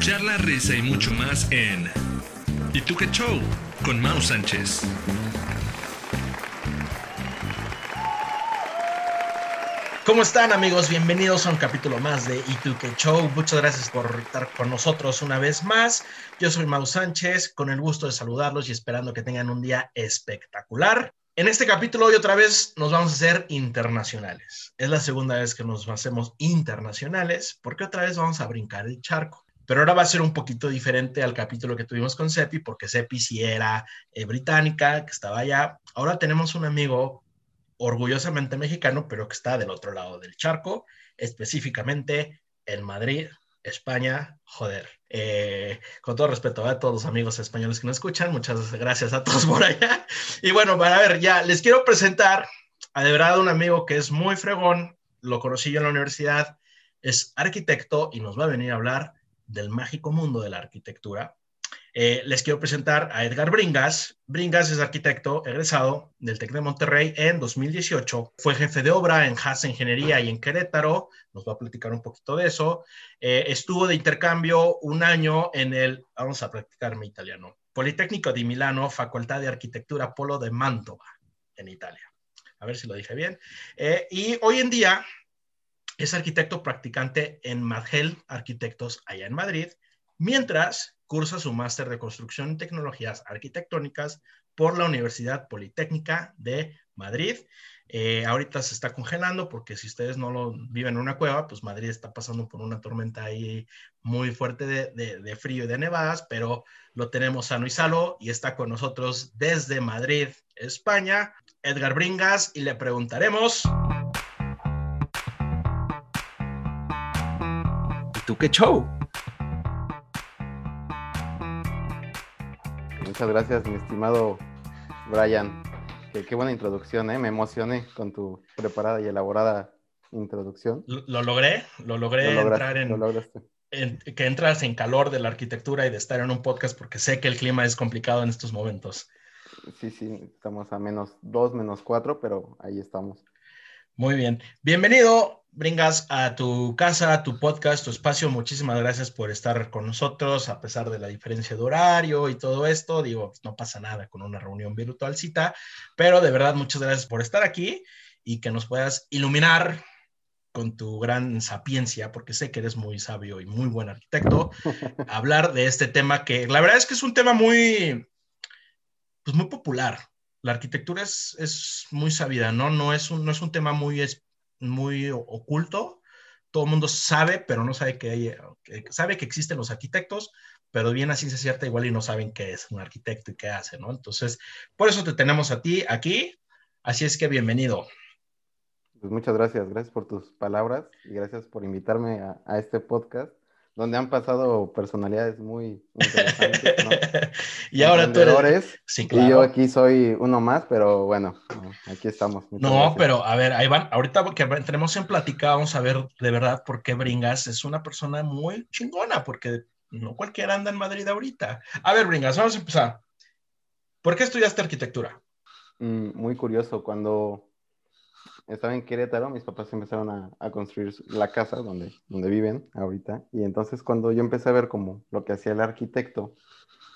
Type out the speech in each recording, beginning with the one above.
charla, risa y mucho más en ¿Y show? con Mau Sánchez. ¿Cómo están amigos? Bienvenidos a un capítulo más de ¿Y tú qué show? Muchas gracias por estar con nosotros una vez más. Yo soy Mau Sánchez, con el gusto de saludarlos y esperando que tengan un día espectacular. En este capítulo hoy otra vez nos vamos a hacer internacionales. Es la segunda vez que nos hacemos internacionales porque otra vez vamos a brincar el charco. Pero ahora va a ser un poquito diferente al capítulo que tuvimos con Sepi porque Sepi sí era eh, británica, que estaba allá. Ahora tenemos un amigo orgullosamente mexicano, pero que está del otro lado del charco, específicamente en Madrid, España, joder. Eh, con todo respeto a todos los amigos españoles que nos escuchan, muchas gracias a todos por allá. Y bueno, para ver, ya les quiero presentar a de verdad un amigo que es muy fregón, lo conocí yo en la universidad, es arquitecto y nos va a venir a hablar del mágico mundo de la arquitectura. Eh, les quiero presentar a Edgar Bringas. Bringas es arquitecto egresado del TEC de Monterrey en 2018. Fue jefe de obra en Haas Ingeniería y en Querétaro. Nos va a platicar un poquito de eso. Eh, estuvo de intercambio un año en el, vamos a practicar mi italiano, Politécnico di Milano, Facultad de Arquitectura Polo de Mantova, en Italia. A ver si lo dije bien. Eh, y hoy en día es arquitecto practicante en Madgel Arquitectos allá en Madrid, mientras cursa su máster de construcción y tecnologías arquitectónicas por la Universidad Politécnica de Madrid. Eh, ahorita se está congelando porque si ustedes no lo viven en una cueva, pues Madrid está pasando por una tormenta ahí muy fuerte de, de frío y de nevadas, pero lo tenemos sano y salvo y está con nosotros desde Madrid, España, Edgar Bringas, y le preguntaremos... tú qué show? Muchas gracias, mi estimado Brian. Qué, buena introducción, ¿eh? Me emocioné con tu preparada y elaborada introducción. Lo, logré, lo logré entrar en, que entras en calor de la arquitectura y de estar en un podcast porque sé que el clima es complicado en estos momentos. Sí, sí, estamos a menos dos, menos cuatro, pero ahí estamos. Muy bien. Bienvenido, Bringas, a tu casa, a tu podcast, tu espacio. Muchísimas gracias por estar con nosotros, a pesar de la diferencia de horario y todo esto. Digo, no pasa nada con una reunión virtual cita, pero de verdad, muchas gracias por estar aquí y que nos puedas iluminar con tu gran sapiencia, porque sé que eres muy sabio y muy buen arquitecto, hablar de este tema que la verdad es que es un tema muy, pues muy popular la arquitectura es, es, muy sabida, ¿no? No es un, no es un tema muy, muy oculto. Todo el mundo sabe, pero no sabe que, hay, sabe que existen los arquitectos, pero bien así se cierta igual y no saben qué es un arquitecto y qué hace, ¿no? Entonces, por eso te tenemos a ti aquí. Así es que bienvenido. Pues muchas gracias, gracias por tus palabras y gracias por invitarme a, a este podcast donde han pasado personalidades muy interesantes, ¿no? y ahora tú eres... Sí, claro. Y yo aquí soy uno más, pero bueno, aquí estamos. no, pero a ver, ahí van. Ahorita que entremos en plática, vamos a ver de verdad por qué Bringas es una persona muy chingona, porque no cualquiera anda en Madrid ahorita. A ver, Bringas, vamos a empezar. ¿Por qué estudiaste arquitectura? Mm, muy curioso, cuando estaba en Querétaro, mis papás empezaron a, construir la casa donde, donde viven ahorita. Y entonces cuando yo empecé a ver como lo que hacía el arquitecto,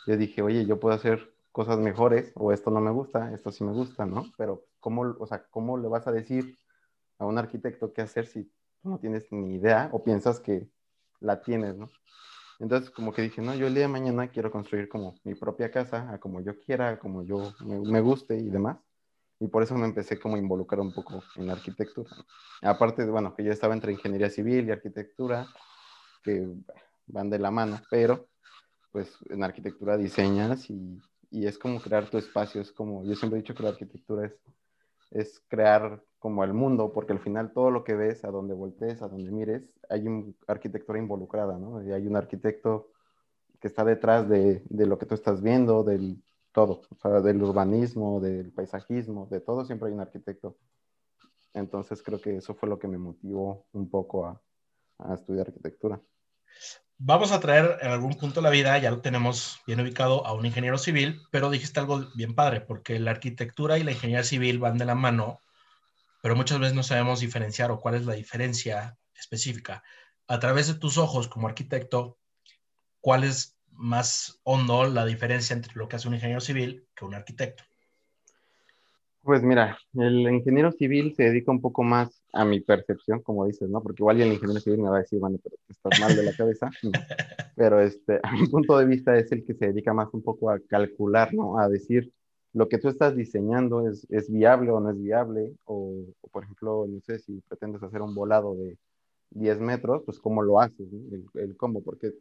yo dije, oye, yo puedo hacer cosas mejores o esto no me gusta, esto sí me gusta, ¿no? Pero ¿cómo, o sea, ¿cómo le vas a decir a un arquitecto qué hacer si no tienes ni idea o piensas que la tienes, ¿no? Entonces como que dije, no, yo el día de mañana quiero construir como mi propia casa, a como yo quiera, como yo me guste y demás y por eso me empecé como a involucrar un poco en arquitectura. Aparte, bueno, que yo estaba entre ingeniería civil y arquitectura, que van de la mano, pero pues en arquitectura diseñas y, y es como crear tu espacio, es como, yo siempre he dicho que la arquitectura es, es crear como el mundo, porque al final todo lo que ves, a donde voltees, a donde mires, hay una arquitectura involucrada, ¿no? Y hay un arquitecto que está detrás de, de lo que tú estás viendo, del, todo, o sea, del urbanismo, del paisajismo, de todo siempre hay un arquitecto. Entonces creo que eso fue lo que me motivó un poco a, a estudiar arquitectura. Vamos a traer en algún punto de la vida, ya lo tenemos bien ubicado, a un ingeniero civil, pero dijiste algo bien padre, porque la arquitectura y la ingeniería civil van de la mano, pero muchas veces no sabemos diferenciar o cuál es la diferencia específica. A través de tus ojos como arquitecto, ¿cuál es más hondo la diferencia entre lo que hace un ingeniero civil que un arquitecto? Pues mira, el ingeniero civil se dedica un poco más a mi percepción, como dices, ¿no? Porque igual el ingeniero civil me va a decir, bueno, pero estás mal de la cabeza. Pero este, a mi punto de vista es el que se dedica más un poco a calcular, ¿no? A decir lo que tú estás diseñando es, es viable o no es viable, o, por ejemplo, no sé, si pretendes hacer un volado de 10 metros, pues cómo lo haces, el, el cómo, porque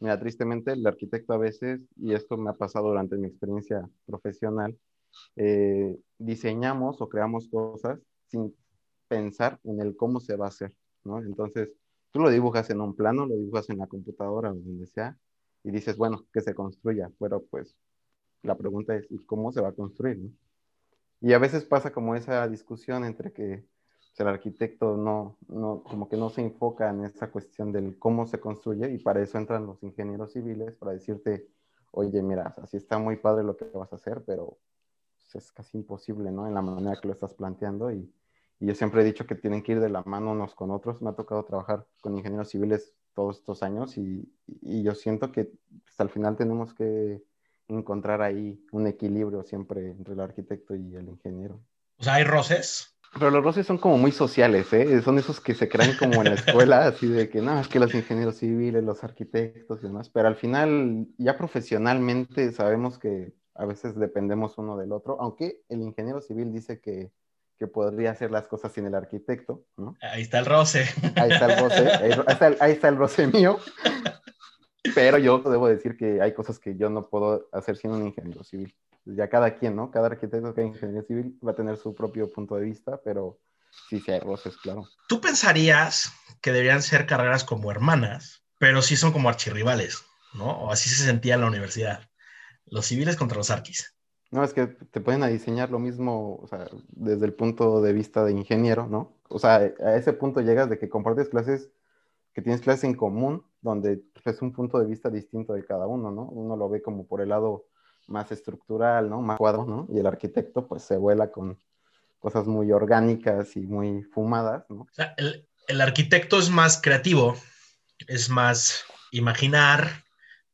mira, tristemente el arquitecto a veces, y esto me ha pasado durante mi experiencia profesional, eh, diseñamos o creamos cosas sin pensar en el cómo se va a hacer, ¿no? Entonces, tú lo dibujas en un plano, lo dibujas en la computadora o donde sea, y dices, bueno, que se construya, pero pues la pregunta es, ¿y cómo se va a construir? Y a veces pasa como esa discusión entre que el arquitecto no, no, como que no se enfoca en esa cuestión del cómo se construye y para eso entran los ingenieros civiles para decirte, oye, mira, así está muy padre lo que vas a hacer, pero es casi imposible, ¿no? En la manera que lo estás planteando y, y, yo siempre he dicho que tienen que ir de la mano unos con otros. Me ha tocado trabajar con ingenieros civiles todos estos años y, y yo siento que hasta el final tenemos que encontrar ahí un equilibrio siempre entre el arquitecto y el ingeniero. O sea, ¿hay roces? Pero los roces son como muy sociales, ¿eh? Son esos que se crean como en la escuela, así de que no, es que los ingenieros civiles, los arquitectos y demás, pero al final ya profesionalmente sabemos que a veces dependemos uno del otro, aunque el ingeniero civil dice que, que podría hacer las cosas sin el arquitecto, ¿no? Ahí está el roce. Ahí está el roce, ahí está el, ahí está el roce mío. Pero yo debo decir que hay cosas que yo no puedo hacer sin un ingeniero civil. Ya cada quien, ¿no? Cada arquitecto que hay ingeniero civil va a tener su propio punto de vista, pero sí, sí hay roces, claro. ¿Tú pensarías que deberían ser carreras como hermanas, pero sí son como archirrivales, ¿no? O así se sentía en la universidad los civiles contra los arquis. No, es que te pueden a diseñar lo mismo, o sea, desde el punto de vista de ingeniero, ¿no? O sea, a ese punto llegas de que compartes clases, que tienes clases en común, donde es un punto de vista distinto de cada uno, ¿no? Uno lo ve como por el lado más estructural, ¿no? Más cuadro, ¿no? Y el arquitecto, pues, se vuela con cosas muy orgánicas y muy fumadas, ¿no? O sea, el, el arquitecto es más creativo, es más imaginar,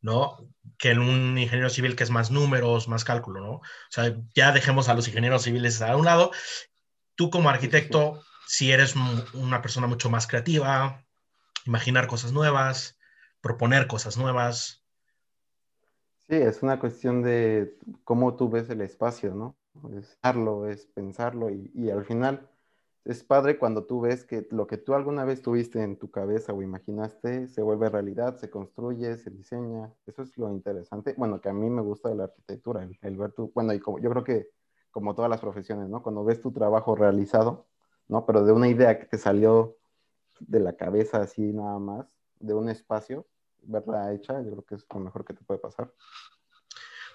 ¿no? Que en un ingeniero civil que es más números, más cálculo, ¿no? O sea, ya dejemos a los ingenieros civiles a un lado. Tú como arquitecto, si eres una persona mucho más creativa, imaginar cosas nuevas, proponer cosas nuevas. Sí, es una cuestión de cómo tú ves el espacio, ¿no? Es darlo, es pensarlo y, y al final es padre cuando tú ves que lo que tú alguna vez tuviste en tu cabeza o imaginaste se vuelve realidad, se construye, se diseña. Eso es lo interesante. Bueno, que a mí me gusta de la arquitectura, el, ver tu, bueno, y como, yo creo que como todas las profesiones, ¿no? Cuando ves tu trabajo realizado, ¿no? Pero de una idea que te salió de la cabeza así nada más, de un espacio, verla hecha, yo creo que es lo mejor que te puede pasar.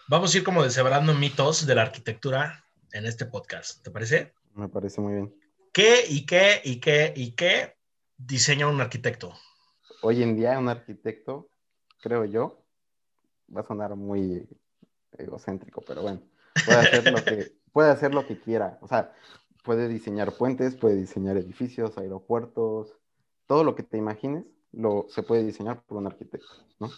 Vamos a ir como deshebrando mitos de la arquitectura en este podcast, ¿te parece? Me parece muy bien. ¿Qué y qué y qué y qué diseña un arquitecto? Hoy en día un arquitecto, creo yo, va a sonar muy egocéntrico, pero bueno, puede hacer lo que, puede hacer lo que quiera. O sea, puede diseñar puentes, puede diseñar edificios, aeropuertos, todo lo que te imagines lo, se puede diseñar por un arquitecto, ¿no?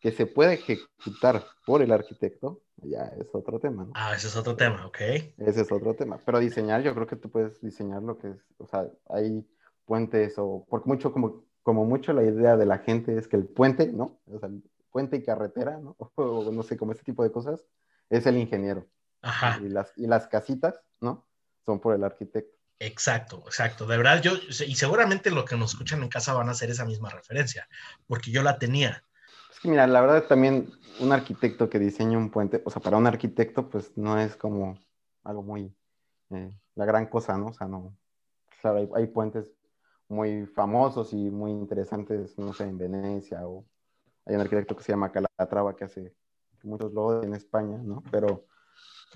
Que se puede ejecutar por el arquitecto, ya es otro tema, ¿no? Ah, ese es otro tema, ok. Ese es otro tema. Pero diseñar, yo creo que tú puedes diseñar lo que es, o sea, hay puentes o, porque mucho, como, como mucho la idea de la gente es que el puente, ¿no? O sea, el puente y carretera, ¿no? O no sé, como este tipo de cosas, es el ingeniero. Ajá. Y las, y las casitas, ¿no? Son por el arquitecto. Exacto, exacto. De verdad, yo, y seguramente lo que nos escuchan en casa van a hacer esa misma referencia, porque yo la tenía. Es que mira, la verdad también un arquitecto que diseña un puente, o sea, para un arquitecto, pues no es como algo muy, eh, la gran cosa, ¿no? O sea, no, claro, hay, hay, puentes muy famosos y muy interesantes, no sé, en Venecia, o hay un arquitecto que se llama Calatrava que hace muchos logos en España, ¿no? Pero,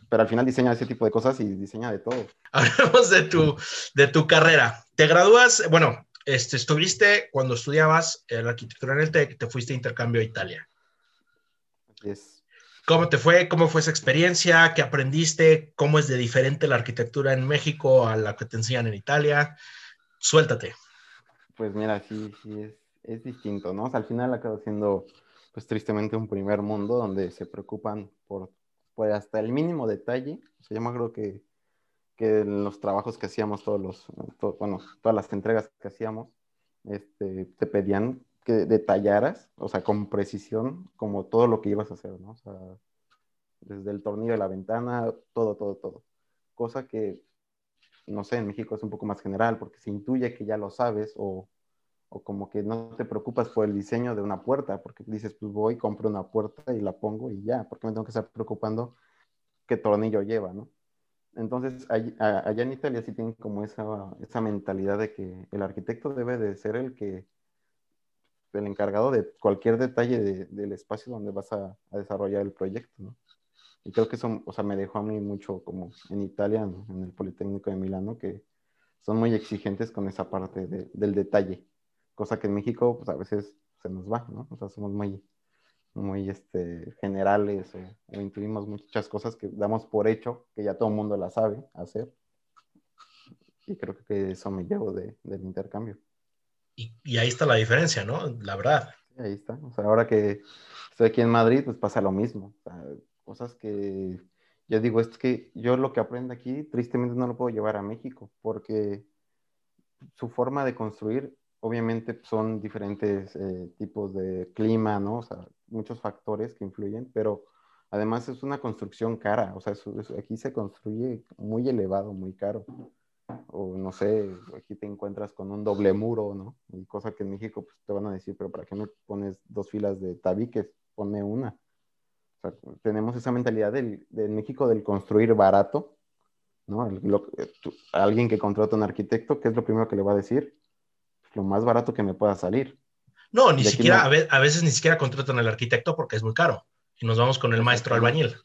pero al final diseña ese tipo de cosas y diseña de todo. Hablemos de tu, de tu carrera. Te gradúas, bueno, este, estuviste cuando estudiabas la arquitectura en el TEC, te fuiste a intercambio a Italia. Yes. ¿Cómo te fue? ¿Cómo fue esa experiencia? ¿Qué aprendiste? ¿Cómo es de diferente la arquitectura en México a la que te enseñan en Italia? Suéltate. Pues mira, sí, sí, es, es distinto, ¿no? O sea, al final acabo siendo pues tristemente un primer mundo donde se preocupan por, por hasta el mínimo detalle. O yo me acuerdo que, que en los trabajos que hacíamos, todos los, bueno, todas las entregas que hacíamos, este, te pedían que detallaras, o sea, con precisión, como todo lo que ibas a hacer, ¿no? O sea, desde el tornillo de la ventana, todo, todo, todo. Cosa que, no sé, en México es un poco más general, porque se intuye que ya lo sabes o, o como que no te preocupas por el diseño de una puerta, porque dices, pues voy, compro una puerta y la pongo y ya, porque me tengo que estar preocupando qué tornillo lleva, ¿no? Entonces, allá en Italia sí tienen como esa, esa mentalidad de que el arquitecto debe de ser el que el encargado de cualquier detalle del espacio donde vas a, desarrollar el proyecto, ¿no? Y creo que eso, o sea, me dejó a mí mucho como en Italia, en el Politécnico de Milano, que son muy exigentes con esa parte del detalle, cosa que en México, pues a veces se nos va, ¿no? O sea, somos muy, muy este, generales o, intuimos muchas cosas que damos por hecho, que ya todo el mundo la sabe hacer. Y creo que eso me llevo del intercambio. Y, ahí está la diferencia, ¿no? La verdad. ahí está. O sea, ahora que estoy aquí en Madrid, pues pasa lo mismo. O sea, cosas que yo digo, es que yo lo que aprendo aquí, tristemente no lo puedo llevar a México, porque su forma de construir, obviamente son diferentes eh, tipos de clima, ¿no? O sea, muchos factores que influyen, pero además es una construcción cara. O sea, aquí se construye muy elevado, muy caro o no sé, aquí te encuentras con un doble muro, ¿no? Cosa que en México pues, te van a decir, pero ¿para qué no pones dos filas de tabiques? Ponme una. O sea, tenemos esa mentalidad del, de México del construir barato, ¿no? alguien que contrata a un arquitecto, ¿qué es lo primero que le va a decir? Lo más barato que me pueda salir. No, ni siquiera, A, veces ni siquiera contratan al arquitecto porque es muy caro. Y nos vamos con el maestro albañil.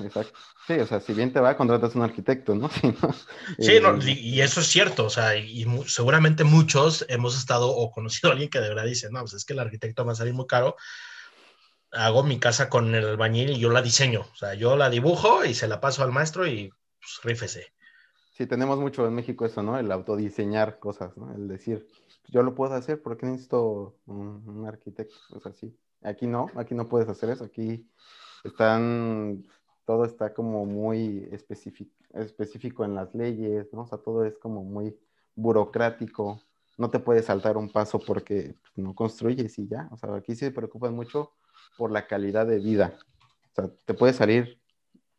Exacto. Sí, o sea, si bien te va, contratas un arquitecto, ¿no? sí, no, eh, y, eso es cierto, o sea, y, seguramente muchos hemos estado o conocido a alguien que de verdad dice, no, pues es que el arquitecto va a salir muy caro, hago mi casa con el albañil y yo la diseño, o sea, yo la dibujo y se la paso al maestro y pues rífese. Sí, tenemos mucho en México eso, ¿no? El autodiseñar cosas, ¿no? El decir, yo lo puedo hacer, ¿por qué necesito un, un arquitecto? O sea, sí. Aquí no, aquí no puedes hacer eso, aquí están, todo está como muy específico, específico en las leyes, ¿no? O sea, todo es como muy burocrático, no te puedes saltar un paso porque no construyes y ya, o sea, aquí se preocupan mucho por la calidad de vida, o sea, te puede salir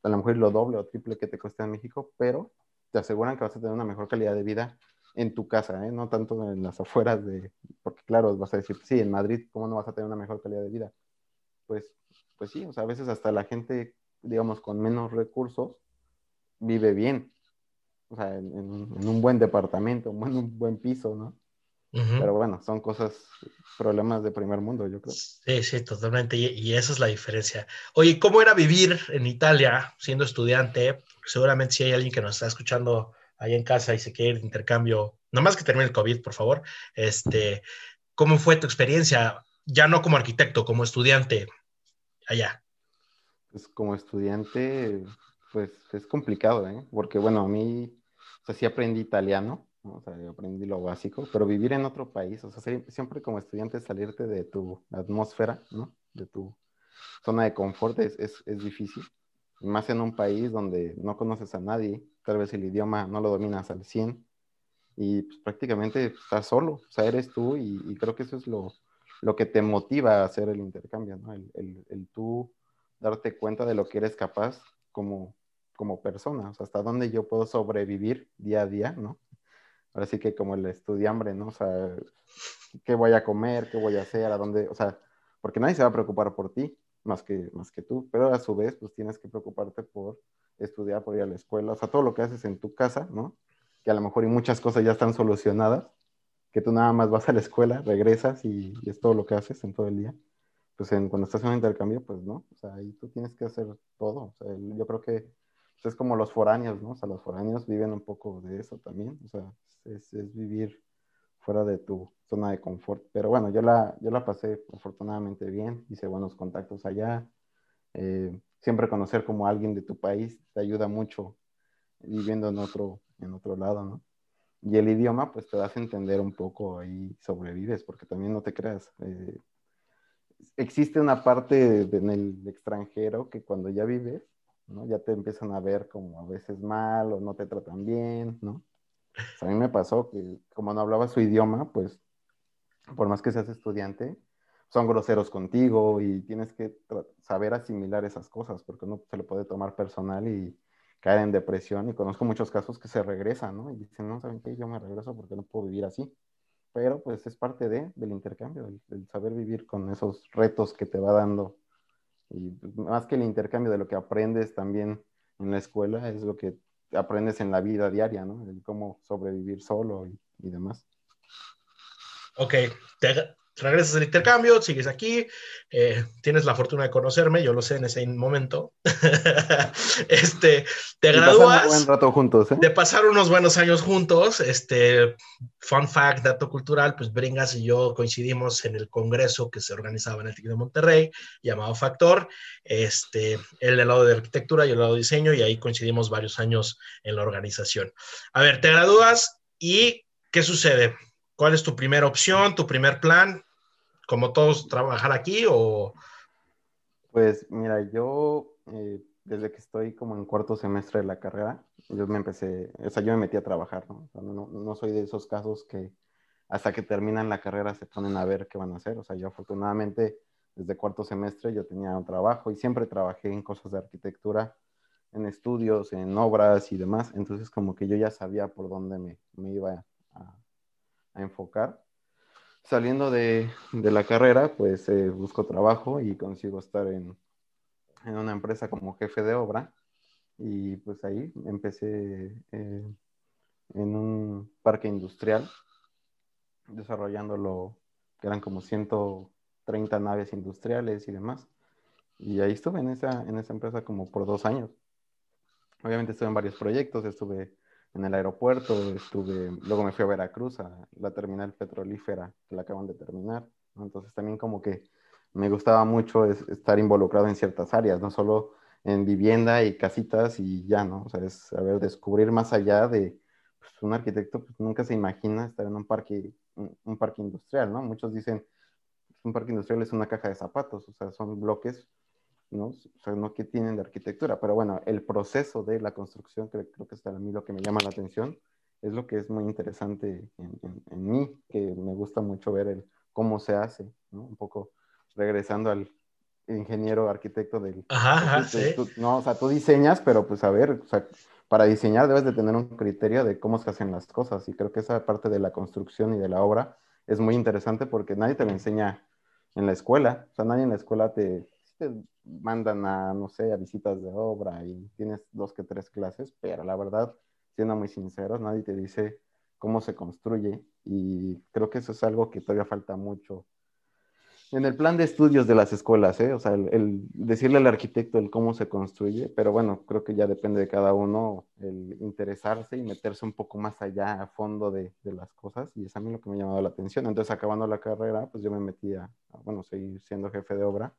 a lo mejor lo doble o triple que te cuesta en México, pero te aseguran que vas a tener una mejor calidad de vida en tu casa, ¿eh? no tanto en las afueras de, porque claro, vas a decir, sí, en Madrid, ¿cómo no vas a tener una mejor calidad de vida? Pues pues sí, o sea, a veces hasta la gente, digamos, con menos recursos, vive bien. O sea, en, un buen departamento, en un buen piso, ¿no? Pero bueno, son cosas, problemas de primer mundo, yo creo. Sí, sí, totalmente. Y, esa es la diferencia. Oye, ¿cómo era vivir en Italia siendo estudiante? Seguramente si hay alguien que nos está escuchando ahí en casa y se quiere ir de intercambio, nomás que termine el COVID, por favor. Este, ¿Cómo fue tu experiencia? Ya no como arquitecto, como estudiante allá? Pues como estudiante, pues es complicado, ¿eh? Porque bueno, a mí, o sea, sí aprendí italiano, o sea, aprendí lo básico, pero vivir en otro país, o sea, siempre como estudiante salirte de tu atmósfera, ¿no? De tu zona de confort es, es difícil, más en un país donde no conoces a nadie, tal vez el idioma no lo dominas al 100 y pues, prácticamente estás solo, o sea, eres tú y creo que eso es lo, lo que te motiva a hacer el intercambio, ¿no? El, el, tú darte cuenta de lo que eres capaz como, como persona, hasta dónde yo puedo sobrevivir día a día, ¿no? Ahora sí que como el estudiambre, ¿no? O sea, ¿qué voy a comer? ¿Qué voy a hacer? ¿A dónde? O sea, porque nadie se va a preocupar por ti más que, más que tú, pero a su vez, pues tienes que preocuparte por estudiar, por ir a la escuela, o sea, todo lo que haces en tu casa, ¿no? Que a lo mejor y muchas cosas ya están solucionadas, que tú nada más vas a la escuela, regresas y, es todo lo que haces en todo el día. Pues en, cuando estás en un intercambio, pues no, o sea, ahí tú tienes que hacer todo. O sea, yo creo que pues, es como los foráneos, ¿no? O sea, los foráneos viven un poco de eso también, o sea, es, es vivir fuera de tu zona de confort. Pero bueno, yo la, yo la pasé afortunadamente bien, hice buenos contactos allá. Eh, siempre conocer como alguien de tu país te ayuda mucho viviendo en otro, en otro lado, ¿no? Y el idioma, pues te das a entender un poco y sobrevives, porque también no te creas. Eh, existe una parte en el extranjero que cuando ya vives, ¿no? Ya te empiezan a ver como a veces mal o no te tratan bien, ¿no? A mí me pasó que como no hablaba su idioma, pues por más que seas estudiante, son groseros contigo y tienes que saber asimilar esas cosas porque uno se lo puede tomar personal y caer en depresión y conozco muchos casos que se regresan, ¿no? Y dicen, no, ¿saben qué? Yo me regreso porque no puedo vivir así. Pero pues es parte de, del intercambio, el, saber vivir con esos retos que te va dando. Y pues, más que el intercambio de lo que aprendes también en la escuela, es lo que aprendes en la vida diaria, ¿no? El cómo sobrevivir solo y, demás. Ok, te, regresas al intercambio, sigues aquí, eh, tienes la fortuna de conocerme, yo lo sé en ese momento. este, te gradúas. buen rato juntos, ¿eh? De pasar unos buenos años juntos. Este, fun fact, dato cultural, pues Bringas y yo coincidimos en el congreso que se organizaba en el TIC de Monterrey, llamado Factor. Este, él del lado de arquitectura y el lado de diseño, y ahí coincidimos varios años en la organización. A ver, te gradúas y ¿qué sucede? ¿Cuál es tu primera opción, tu primer plan? ¿Como todos trabajar aquí o...? Pues mira, yo eh, desde que estoy como en cuarto semestre de la carrera, yo me empecé, o sea, yo me metí a trabajar, ¿no? no, no soy de esos casos que hasta que terminan la carrera se ponen a ver qué van a hacer. O sea, yo afortunadamente desde cuarto semestre yo tenía un trabajo y siempre trabajé en cosas de arquitectura, en estudios, en obras y demás. Entonces como que yo ya sabía por dónde me, me iba a, a enfocar. Saliendo de, de la carrera, pues eh, busco trabajo y consigo estar en, en, una empresa como jefe de obra. Y pues ahí empecé eh, en un parque industrial, desarrollándolo, que eran como 130 naves industriales y demás. Y ahí estuve en esa, en esa empresa como por dos años. Obviamente estuve en varios proyectos, estuve en el aeropuerto, estuve, luego me fui a Veracruz, a la terminal petrolífera que la acaban de terminar, entonces también como que me gustaba mucho estar involucrado en ciertas áreas, no solo en vivienda y casitas y ya, ¿no? O sea, es saber descubrir más allá de, pues, un arquitecto pues, nunca se imagina estar en un parque, un, parque industrial, ¿no? Muchos dicen, un parque industrial es una caja de zapatos, o sea, son bloques ¿no? O sea, no que tienen de arquitectura, pero bueno, el proceso de la construcción, creo, creo que es a mí lo que me llama la atención, es lo que es muy interesante en, en, mí, que me gusta mucho ver el cómo se hace, ¿no? Un poco regresando al ingeniero arquitecto del... Ajá, sí. no, o sea, tú diseñas, pero pues a ver, o sea, para diseñar debes de tener un criterio de cómo se hacen las cosas y creo que esa parte de la construcción y de la obra es muy interesante porque nadie te lo enseña en la escuela, o sea, nadie en la escuela te, mandan a, no sé, a visitas de obra y tienes dos que tres clases, pero la verdad, siendo muy sinceros, nadie te dice cómo se construye y creo que eso es algo que todavía falta mucho en el plan de estudios de las escuelas, ¿eh? o sea, el, decirle al arquitecto el cómo se construye, pero bueno, creo que ya depende de cada uno el interesarse y meterse un poco más allá a fondo de, las cosas y es a mí lo que me ha llamado la atención. Entonces, acabando la carrera, pues yo me metí a bueno, seguir siendo jefe de obra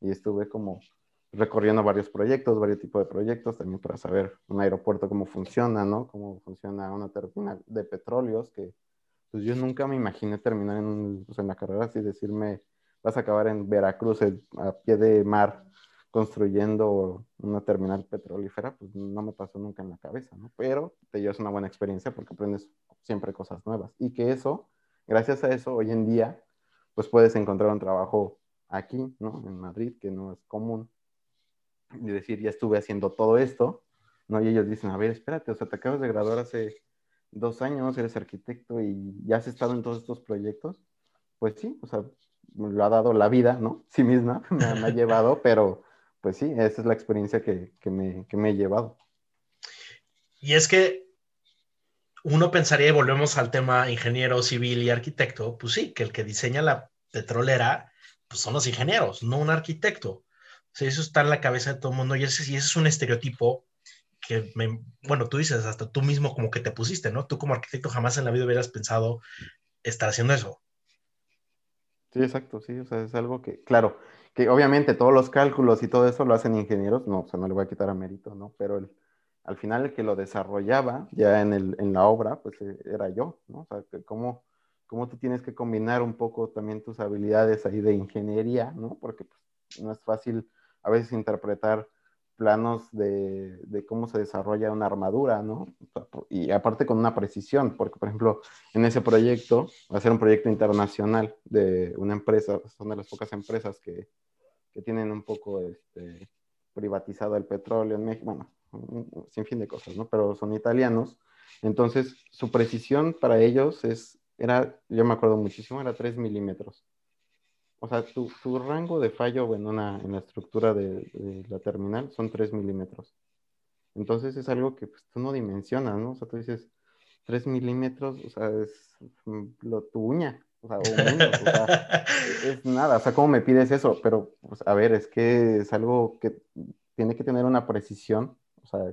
y estuve como recorriendo varios proyectos, varios tipos de proyectos, también para saber un aeropuerto cómo funciona, ¿no? Cómo funciona una terminal de petróleos, que pues yo nunca me imaginé terminar en, pues, en la carrera así, decirme, vas a acabar en Veracruz a pie de mar construyendo una terminal petrolífera, pues no me pasó nunca en la cabeza, ¿no? Pero te llevas una buena experiencia porque aprendes siempre cosas nuevas y que eso, gracias a eso, hoy en día, pues puedes encontrar un trabajo aquí, ¿no? En Madrid, que no es común. Y decir, ya estuve haciendo todo esto, ¿no? Y ellos dicen, a ver, espérate, o sea, te acabas de graduar hace dos años, eres arquitecto y ya has estado en todos estos proyectos. Pues sí, o sea, lo ha dado la vida, ¿no? Sí misma, me, ha llevado, pero pues sí, esa es la experiencia que, que, me, que me he llevado. Y es que uno pensaría, y volvemos al tema ingeniero civil y arquitecto, pues sí, que el que diseña la petrolera pues son los ingenieros, no un arquitecto. O sea, eso está en la cabeza de todo el mundo y ese, y ese es un estereotipo que, me, bueno, tú dices, hasta tú mismo como que te pusiste, ¿no? Tú como arquitecto jamás en la vida hubieras pensado estar haciendo eso. Sí, exacto, sí, o sea, es algo que, claro, que obviamente todos los cálculos y todo eso lo hacen ingenieros, no, o sea, no le voy a quitar a mérito, ¿no? Pero al final el que lo desarrollaba ya en, el, en la obra, pues eh, era yo, ¿no? O sea, que cómo, cómo tú tienes que combinar un poco también tus habilidades ahí de ingeniería, ¿no? Porque pues, no es fácil a veces interpretar planos de, de, cómo se desarrolla una armadura, ¿no? Y aparte con una precisión, porque por ejemplo, en ese proyecto, va a ser un proyecto internacional de una empresa, son de las pocas empresas que, que tienen un poco este, privatizado el petróleo en México, bueno, sin fin de cosas, ¿no? Pero son italianos, entonces su precisión para ellos es, era, yo me acuerdo muchísimo, era 3 milímetros o sea, tu, tu, rango de fallo en, una, en la estructura de, de la terminal son 3 milímetros. Entonces es algo que pues, tú no dimensionas, ¿no? O sea, tú dices 3 milímetros, o sea, es mm, lo, tu uña, o sea, o menos, o sea, es nada, o sea, ¿cómo me pides eso? Pero, pues, a ver, es que es algo que tiene que tener una precisión, o sea,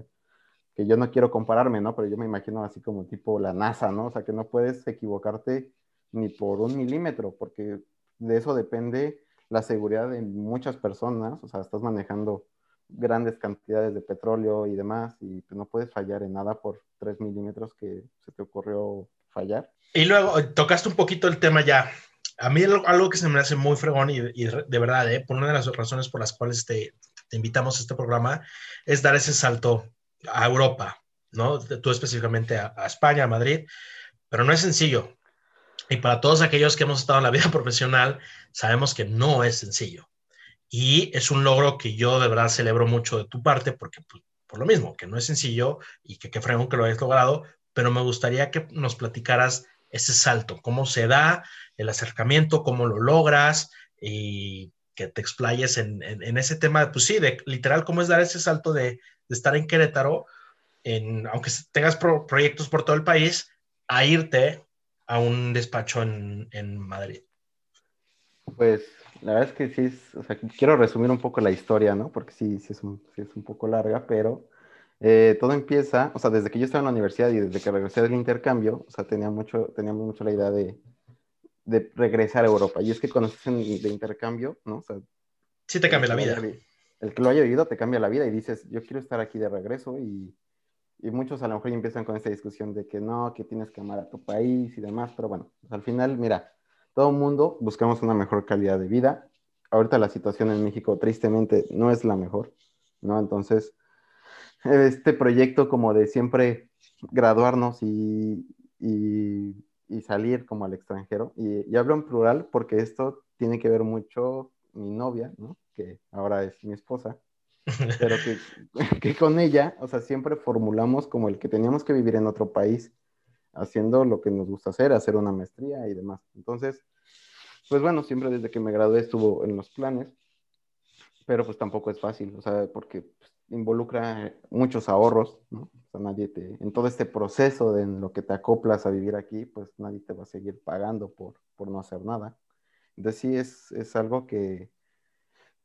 que yo no quiero compararme, ¿no? Pero yo me imagino así como tipo la NASA, ¿no? O sea, que no puedes equivocarte ni por un milímetro, porque de eso depende la seguridad de muchas personas, o sea, estás manejando grandes cantidades de petróleo y demás, y pues, no puedes fallar en nada por 3 milímetros que se te ocurrió fallar. Y luego eh, tocaste un poquito el tema ya. A mí algo que se me hace muy fregón y, de verdad, ¿eh? por una de las razones por las cuales te, invitamos a este programa, es dar ese salto a Europa, ¿no? Tú específicamente a, España, a Madrid, pero no es sencillo. Y para todos aquellos que hemos estado en la vida profesional, sabemos que no es sencillo. Y es un logro que yo de verdad celebro mucho de tu parte, porque pues, por lo mismo, que no es sencillo y que qué fregón que lo hayas logrado, pero me gustaría que nos platicaras ese salto, cómo se da el acercamiento, cómo lo logras y que te explayes en, en, ese tema, pues sí, de literal, cómo es dar ese salto de, de estar en Querétaro, en, aunque tengas pro, proyectos por todo el país, a irte a un despacho en, en, Madrid? Pues la verdad es que sí, es, o sea, quiero resumir un poco la historia, ¿no? Porque sí, sí es un, sí es un poco larga, pero eh, todo empieza, o sea, desde que yo estaba en la universidad y desde que regresé del intercambio, o sea, tenía mucho, teníamos mucho la idea de, de regresar a Europa. Y es que cuando estás en, de intercambio, ¿no? O sea, sí te cambia la vida. El que lo haya vivido te cambia la vida y dices, yo quiero estar aquí de regreso y y muchos a lo mejor empiezan con esta discusión de que no, que tienes que amar a tu país y demás, pero bueno, pues al final, mira, todo mundo buscamos una mejor calidad de vida. Ahorita la situación en México tristemente no es la mejor, ¿no? Entonces, este proyecto como de siempre graduarnos y, y, y salir como al extranjero, y, y hablo en plural porque esto tiene que ver mucho mi novia, ¿no? Que ahora es mi esposa pero que, que, con ella, o sea, siempre formulamos como el que teníamos que vivir en otro país, haciendo lo que nos gusta hacer, hacer una maestría y demás. Entonces, pues bueno, siempre desde que me gradué estuvo en los planes, pero pues tampoco es fácil, o sea, porque pues, involucra muchos ahorros, ¿no? O sea, nadie te, en todo este proceso de en lo que te acoplas a vivir aquí, pues nadie te va a seguir pagando por, por no hacer nada. Entonces sí es, es algo que,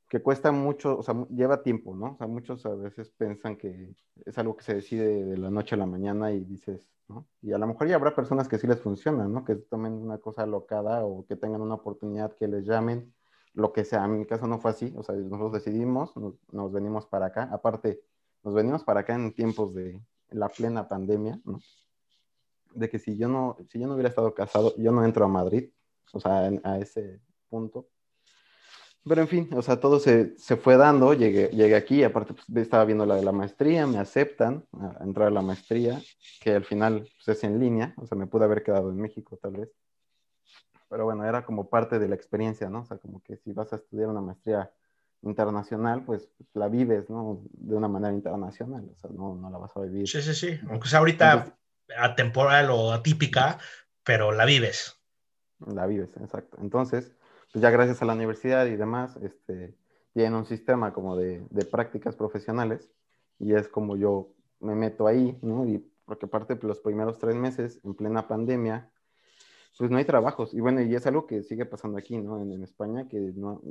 que cuesta mucho, o sea, lleva tiempo, ¿no? O sea, muchos a veces piensan que es algo que se decide de la noche a la mañana y dices, ¿no? Y a lo mejor ya habrá personas que sí les funcionan, ¿no? Que tomen una cosa locada o que tengan una oportunidad que les llamen, lo que sea. En mi caso no fue así, o sea, nosotros decidimos, nos, nos venimos para acá. Aparte, nos venimos para acá en tiempos de la plena pandemia, ¿no? De que si yo no, si yo no hubiera estado casado, yo no entro a Madrid, o sea, en, a ese punto pero en fin, o sea, todo se, se fue dando, llegué, llegué aquí, aparte pues, estaba viendo la de la maestría, me aceptan a, entrar a la maestría, que al final pues, es en línea, o sea, me pude haber quedado en México tal vez. Pero bueno, era como parte de la experiencia, ¿no? O sea, como que si vas a estudiar una maestría internacional, pues, la vives, ¿no? De una manera internacional, o sea, no, no la vas a vivir. Sí, sí, sí, aunque sea ahorita Entonces, atemporal o atípica, pero la vives. La vives, exacto. Entonces, pues ya gracias a la universidad y demás, este, tienen un sistema como de, de, prácticas profesionales y es como yo me meto ahí, ¿no? Y porque aparte pues, los primeros tres meses, en plena pandemia, pues no hay trabajos. Y bueno, y es algo que sigue pasando aquí, ¿no? En, en España, que no,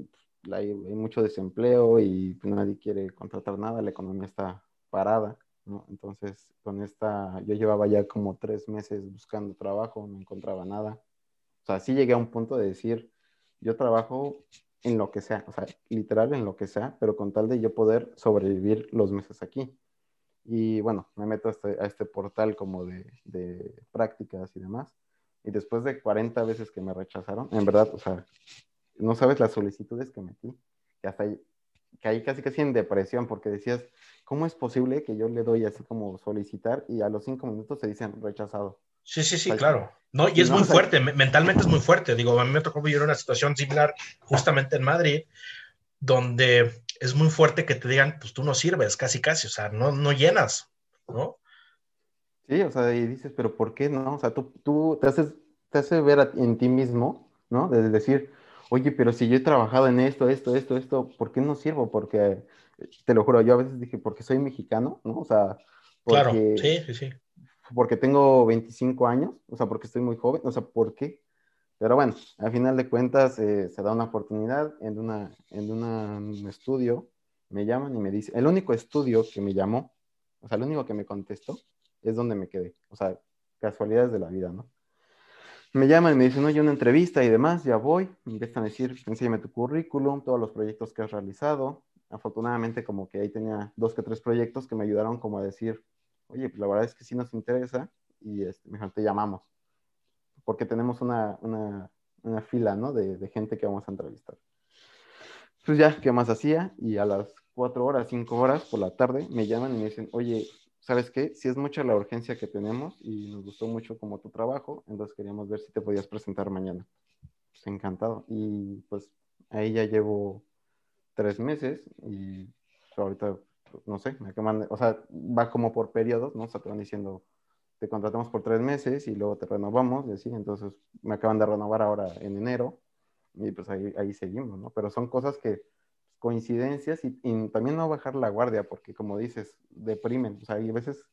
hay, hay, mucho desempleo y nadie quiere contratar nada, la economía está parada, ¿no? Entonces, con esta, yo llevaba ya como tres meses buscando trabajo, no encontraba nada. O sea, sí llegué a un punto de decir, yo trabajo en lo que sea, o sea, literal en lo que sea, pero con tal de yo poder sobrevivir los meses aquí. Y bueno, me meto a este, a este portal como de, de, prácticas y demás. Y después de 40 veces que me rechazaron, en verdad, o sea, no sabes las solicitudes que metí, que hasta ahí, caí casi casi en depresión porque decías, ¿cómo es posible que yo le doy así como solicitar y a los cinco minutos se dicen rechazado? Sí, sí, sí, claro. No, y es muy fuerte, mentalmente es muy fuerte. Digo, a mí me tocó vivir una situación similar justamente en Madrid, donde es muy fuerte que te digan, pues tú no sirves, casi, casi, o sea, no, no llenas, ¿no? Sí, o sea, y dices, pero ¿por qué no? O sea, tú, tú te haces, te hace ver en ti mismo, ¿no? De decir, oye, pero si yo he trabajado en esto, esto, esto, esto, ¿por qué no sirvo? Porque, te lo juro, yo a veces dije, porque soy mexicano, ¿no? O sea, porque, claro, sí, sí, sí. Porque tengo 25 años, o sea, porque estoy muy joven, o sea, ¿por qué? Pero bueno, al final de cuentas eh, se da una oportunidad en, una, en un estudio, me llaman y me dicen, el único estudio que me llamó, o sea, el único que me contestó, es donde me quedé. O sea, casualidades de la vida, ¿no? Me llaman y me dicen, oye, una entrevista y demás, ya voy. Me empiezan a decir, enséñame tu currículum, todos los proyectos que has realizado. Afortunadamente, como que ahí tenía dos que tres proyectos que me ayudaron como a decir, oye, pues la verdad es que sí nos interesa y este, mejor te llamamos. Porque tenemos una, una, una fila, ¿no? De, de, gente que vamos a entrevistar. Pues ya, ¿qué más hacía? Y a las cuatro horas, cinco horas por la tarde, me llaman y me dicen, oye, ¿sabes qué? Si es mucha la urgencia que tenemos y nos gustó mucho como tu trabajo, entonces queríamos ver si te podías presentar mañana. Pues encantado. Y pues ahí ya llevo tres meses y ahorita, no sé, me acaban o sea, va como por periodos, ¿no? O sea, te van diciendo, te contratamos por tres meses y luego te renovamos y así, entonces me acaban de renovar ahora en enero y pues ahí, ahí seguimos, ¿no? Pero son cosas que coincidencias y, también no bajar la guardia, porque como dices, deprimen. O sea, hay veces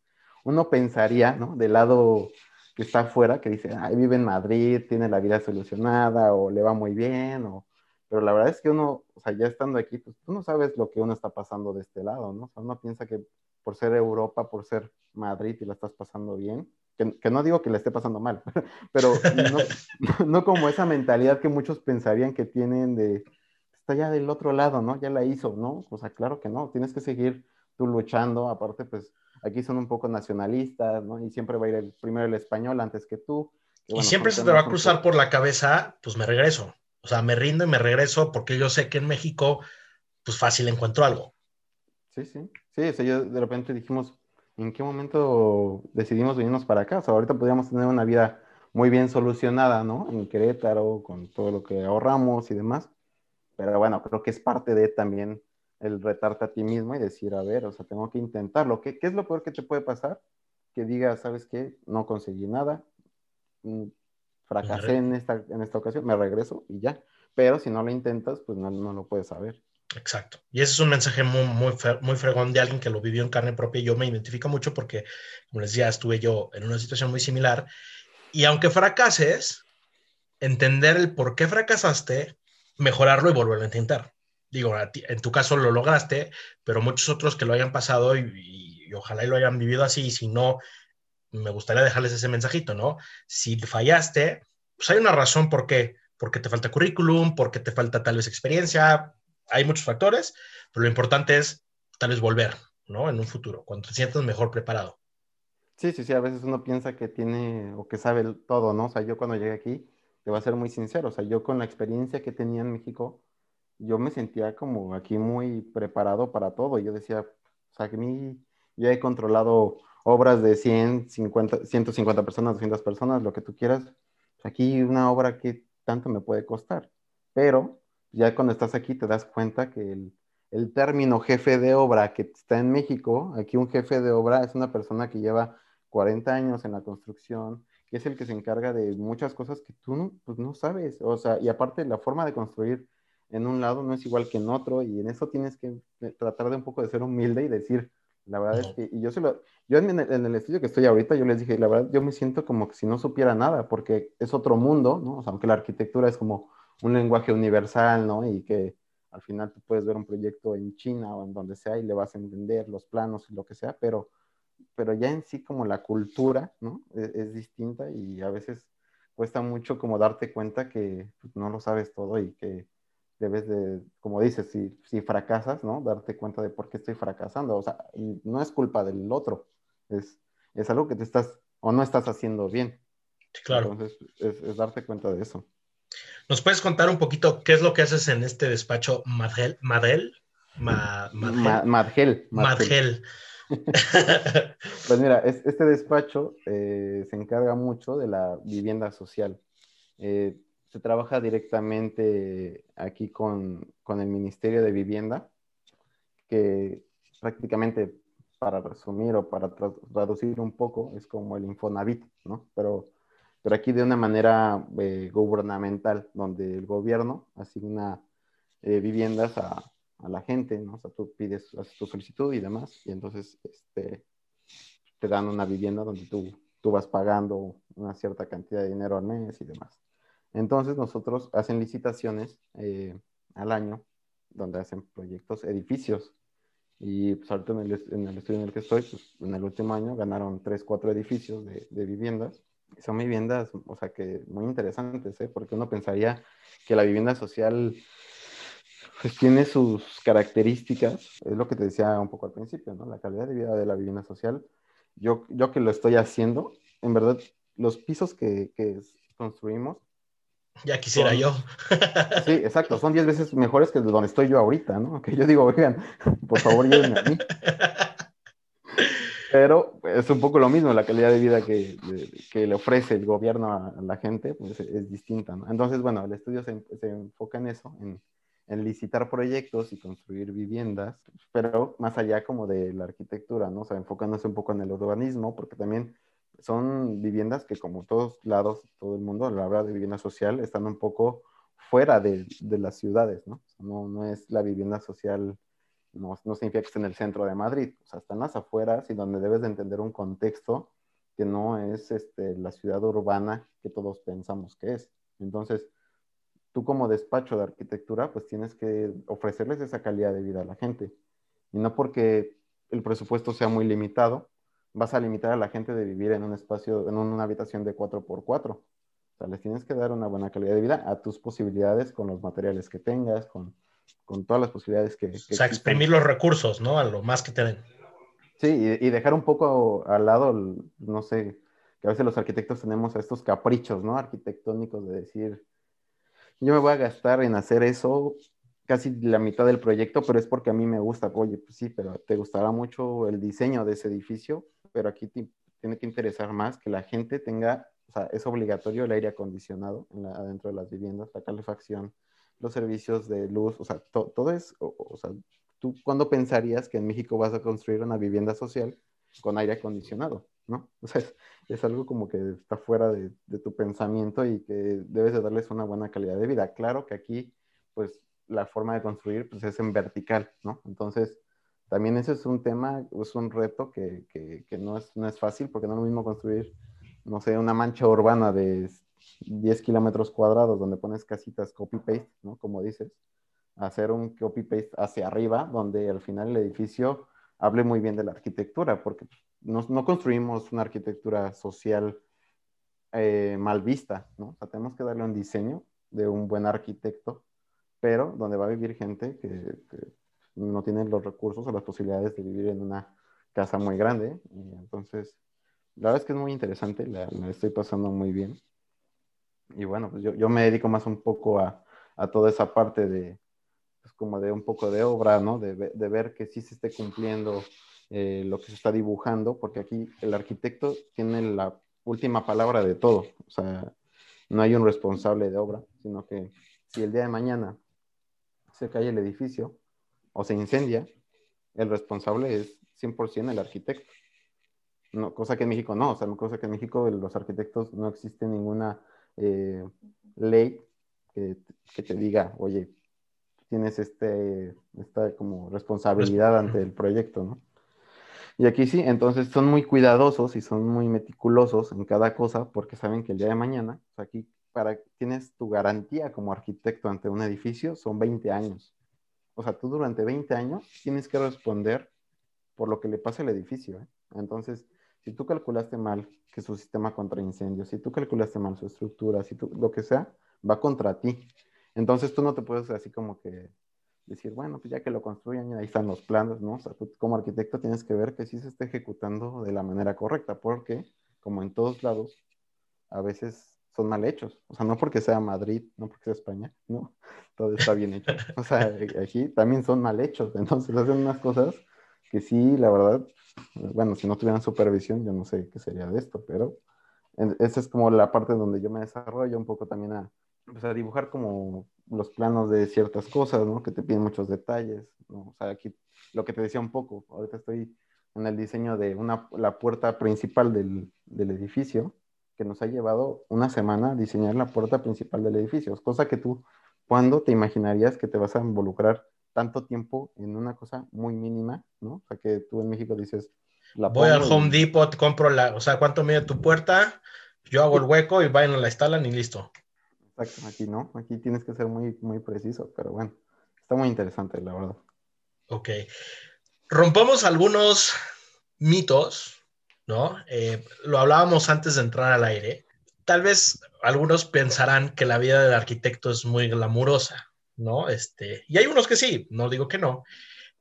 uno pensaría, ¿no? Del lado que está afuera, que dice, ay, vive en Madrid, tiene la vida solucionada o le va muy bien, o... pero la verdad es que uno, o sea, ya estando aquí, pues tú no sabes lo que uno está pasando de este lado, ¿no? O sea, uno piensa que por ser Europa, por ser Madrid y la estás pasando bien, que, que no digo que le esté pasando mal, pero no, no como esa mentalidad que muchos pensarían que tienen de, está ya del otro lado, ¿no? Ya la hizo, ¿no? O sea, claro que no, tienes que seguir tú luchando, aparte, pues aquí son un poco nacionalistas, ¿no? Y siempre va a ir el, primero el español antes que tú. y siempre se te va a cruzar por la cabeza, pues me regreso. O sea, me rindo y me regreso porque yo sé que en México, pues fácil encuentro algo. Sí, sí. Sí, o sea, yo de repente dijimos, ¿en qué momento decidimos venirnos para acá? O sea, ahorita podríamos tener una vida muy bien solucionada, ¿no? En Querétaro, con todo lo que ahorramos y demás. Pero bueno, creo que es parte de también el retarte a ti mismo y decir, a ver, o sea, tengo que intentarlo. ¿Qué, es lo peor que te puede pasar? Que digas, ¿sabes qué? No conseguí nada, mm, fracasé en esta, en esta ocasión, me regreso y ya. Pero si no lo intentas, pues no, no lo puedes saber. Exacto. Y ese es un mensaje muy, muy, muy fregón de alguien que lo vivió en carne propia. Yo me identifico mucho porque, como les decía, estuve yo en una situación muy similar. Y aunque fracases, entender el por qué fracasaste mejorarlo y volverlo a intentar. Digo, en tu caso lo lograste, pero muchos otros que lo hayan pasado y, ojalá y lo hayan vivido así, y si no, me gustaría dejarles ese mensajito, ¿no? Si fallaste, pues hay una razón por qué, porque te falta currículum, porque te falta tal vez experiencia, hay muchos factores, pero lo importante es tal vez volver, ¿no? En un futuro, cuando te sientas mejor preparado. Sí, sí, sí, a veces uno piensa que tiene o que sabe todo, ¿no? O sea, yo cuando llegué aquí, te voy a ser muy sincero, o sea, yo con la experiencia que tenía en México, yo me sentía como aquí muy preparado para todo. Yo decía, o sea, que mí ya he controlado obras de 100, 50, 150 personas, 200 personas, lo que tú quieras. Aquí una obra que tanto me puede costar. Pero ya cuando estás aquí te das cuenta que el, término jefe de obra que está en México, aquí un jefe de obra es una persona que lleva 40 años en la construcción, es el que se encarga de muchas cosas que tú no, pues no sabes. O sea, y aparte la forma de construir en un lado no es igual que en otro y en eso tienes que tratar de un poco de ser humilde y decir, la verdad es que, y yo se lo, yo en el, en el, estudio que estoy ahorita, yo les dije, la verdad, yo me siento como que si no supiera nada, porque es otro mundo, ¿no? O sea, aunque la arquitectura es como un lenguaje universal, ¿no? Y que al final tú puedes ver un proyecto en China o en donde sea y le vas a entender los planos y lo que sea, pero pero ya en sí como la cultura, ¿no? E-, es, distinta y a veces cuesta mucho como darte cuenta que pues, no lo sabes todo y que debes de, como dices, si, si fracasas, ¿no? Darte cuenta de por qué estoy fracasando. O sea, no es culpa del otro, es, es algo que te estás o no estás haciendo bien. claro. Entonces, es, darte cuenta de eso. ¿Nos puedes contar un poquito qué es lo que haces en este despacho? Madel? Madgel. Madgel. pues mira, este despacho eh, se encarga mucho de la vivienda social. Eh, se trabaja directamente aquí con, con, el Ministerio de Vivienda, que prácticamente, para resumir o para traducir un poco, es como el Infonavit, ¿no? Pero, pero aquí de una manera eh, gubernamental, donde el gobierno asigna viviendas a, a la gente, ¿no? O sea, tú pides tu solicitud y demás, y entonces este, te dan una vivienda donde tú, tú vas pagando una cierta cantidad de dinero al mes y demás. Entonces nosotros hacen licitaciones eh, al año donde hacen proyectos, edificios. Y pues ahorita en el, estudio en el que estoy, pues en el último año ganaron tres, cuatro edificios de, viviendas. son viviendas, o sea, que muy interesantes, ¿eh? Porque uno pensaría que la vivienda social pues tiene sus características, es lo que te decía un poco al principio, ¿no? La calidad de vida de la vivienda social. Yo, yo que lo estoy haciendo, en verdad, los pisos que construimos. Ya quisiera yo. sí, exacto, son 10 veces mejores que donde estoy yo ahorita, ¿no? Que yo digo, oigan, por favor, llévenme a mí. Pero es un poco lo mismo, la calidad de vida que, que le ofrece el gobierno a la gente pues, es, distinta, ¿no? Entonces, bueno, el estudio se, se enfoca en eso, en en licitar proyectos y construir viviendas, pero más allá como de la arquitectura, ¿no? O sea, enfocándose un poco en el urbanismo, porque también son viviendas que como todos lados, todo el mundo, la hora de vivienda social, están un poco fuera de, de las ciudades, ¿no? ¿no? no, es la vivienda social, no, no significa que esté en el centro de Madrid, o sea, están las afueras y donde debes de entender un contexto que no es este, la ciudad urbana que todos pensamos que es. Entonces, tú como despacho de arquitectura, pues tienes que ofrecerles esa calidad de vida a la gente. Y no porque el presupuesto sea muy limitado, vas a limitar a la gente de vivir en un espacio, en una habitación de 4x4. O sea, les tienes que dar una buena calidad de vida a tus posibilidades con los materiales que tengas, con, con todas las posibilidades que... que o sea, exprimir los recursos, ¿no? A lo más que te den. Sí, y, y, dejar un poco al lado, no sé, que a veces los arquitectos tenemos estos caprichos, ¿no? Arquitectónicos de decir, yo me voy a gastar en hacer eso casi la mitad del proyecto, pero es porque a mí me gusta. Oye, pues sí, pero te gustará mucho el diseño de ese edificio, pero aquí tiene que interesar más que la gente tenga, o sea, es obligatorio el aire acondicionado en adentro de las viviendas, la calefacción, los servicios de luz, o sea, todo es, o, sea, ¿tú cuándo pensarías que en México vas a construir una vivienda social con aire acondicionado? ¿no? O sea, es, algo como que está fuera de, tu pensamiento y que debes de darles una buena calidad de vida. Claro que aquí, pues, la forma de construir, pues, es en vertical, ¿no? Entonces, también ese es un tema, es un reto que, que, no, es, no es fácil, porque no es lo mismo construir, no sé, una mancha urbana de 10 kilómetros cuadrados donde pones casitas copy-paste, ¿no? Como dices, hacer un copy-paste hacia arriba, donde al final el edificio hable muy bien de la arquitectura, porque no, construimos una arquitectura social eh, mal vista, ¿no? O sea, tenemos que darle un diseño de un buen arquitecto, pero donde va a vivir gente que, no tiene los recursos o las posibilidades de vivir en una casa muy grande. Y entonces, la verdad es que es muy interesante, la, estoy pasando muy bien. Y bueno, pues yo, yo, me dedico más un poco a, a toda esa parte de, pues como de un poco de obra, ¿no? De, de ver que sí se esté cumpliendo eh, lo que se está dibujando, porque aquí el arquitecto tiene la última palabra de todo. O sea, no hay un responsable de obra, sino que si el día de mañana se cae el edificio o se incendia, el responsable es 100% el arquitecto. No, cosa que en México no, o sea, cosa que en México los arquitectos no existe ninguna eh, ley que, que, te diga, oye, tienes este, esta como responsabilidad ante el proyecto, ¿no? Y aquí sí, entonces son muy cuidadosos y son muy meticulosos en cada cosa porque saben que el día de mañana, aquí para tienes tu garantía como arquitecto ante un edificio son 20 años. O sea, tú durante 20 años tienes que responder por lo que le pasa al edificio. ¿eh? Entonces, si tú calculaste mal que su sistema contra incendios, si tú calculaste mal su estructura, si tú, lo que sea, va contra ti. Entonces tú no te puedes así como que decir, bueno, pues ya que lo construyan, ahí están los planos, ¿no? O sea, como arquitecto tienes que ver que sí se está ejecutando de la manera correcta, porque, como en todos lados, a veces son mal hechos. O sea, no porque sea Madrid, no porque sea España, no, todo está bien hecho. O sea, aquí también son mal hechos. Entonces hacen unas cosas que sí, la verdad, bueno, si no tuvieran supervisión, yo no sé qué sería de esto, pero esa es como la parte donde yo me desarrollo un poco también a, pues, a dibujar como los planos de ciertas cosas, ¿no? Que te piden muchos detalles, ¿no? O sea, aquí lo que te decía un poco, ahorita estoy en el diseño de una, la puerta principal del, del edificio, que nos ha llevado una semana diseñar la puerta principal del edificio, cosa que tú, ¿cuándo te imaginarías que te vas a involucrar tanto tiempo en una cosa muy mínima, ¿no? O sea, que tú en México dices... La Voy al Home Depot, compro la, o sea, ¿cuánto mide tu puerta? Yo hago el hueco y vayan, la instalan y listo. Exacto, aquí no, aquí tienes que ser muy, muy preciso, pero bueno, está muy interesante, la verdad. Ok. Rompamos algunos mitos, ¿no? Eh, lo hablábamos antes de entrar al aire. Tal vez algunos pensarán que la vida del arquitecto es muy glamurosa, ¿no? Este, y hay unos que sí, no digo que no.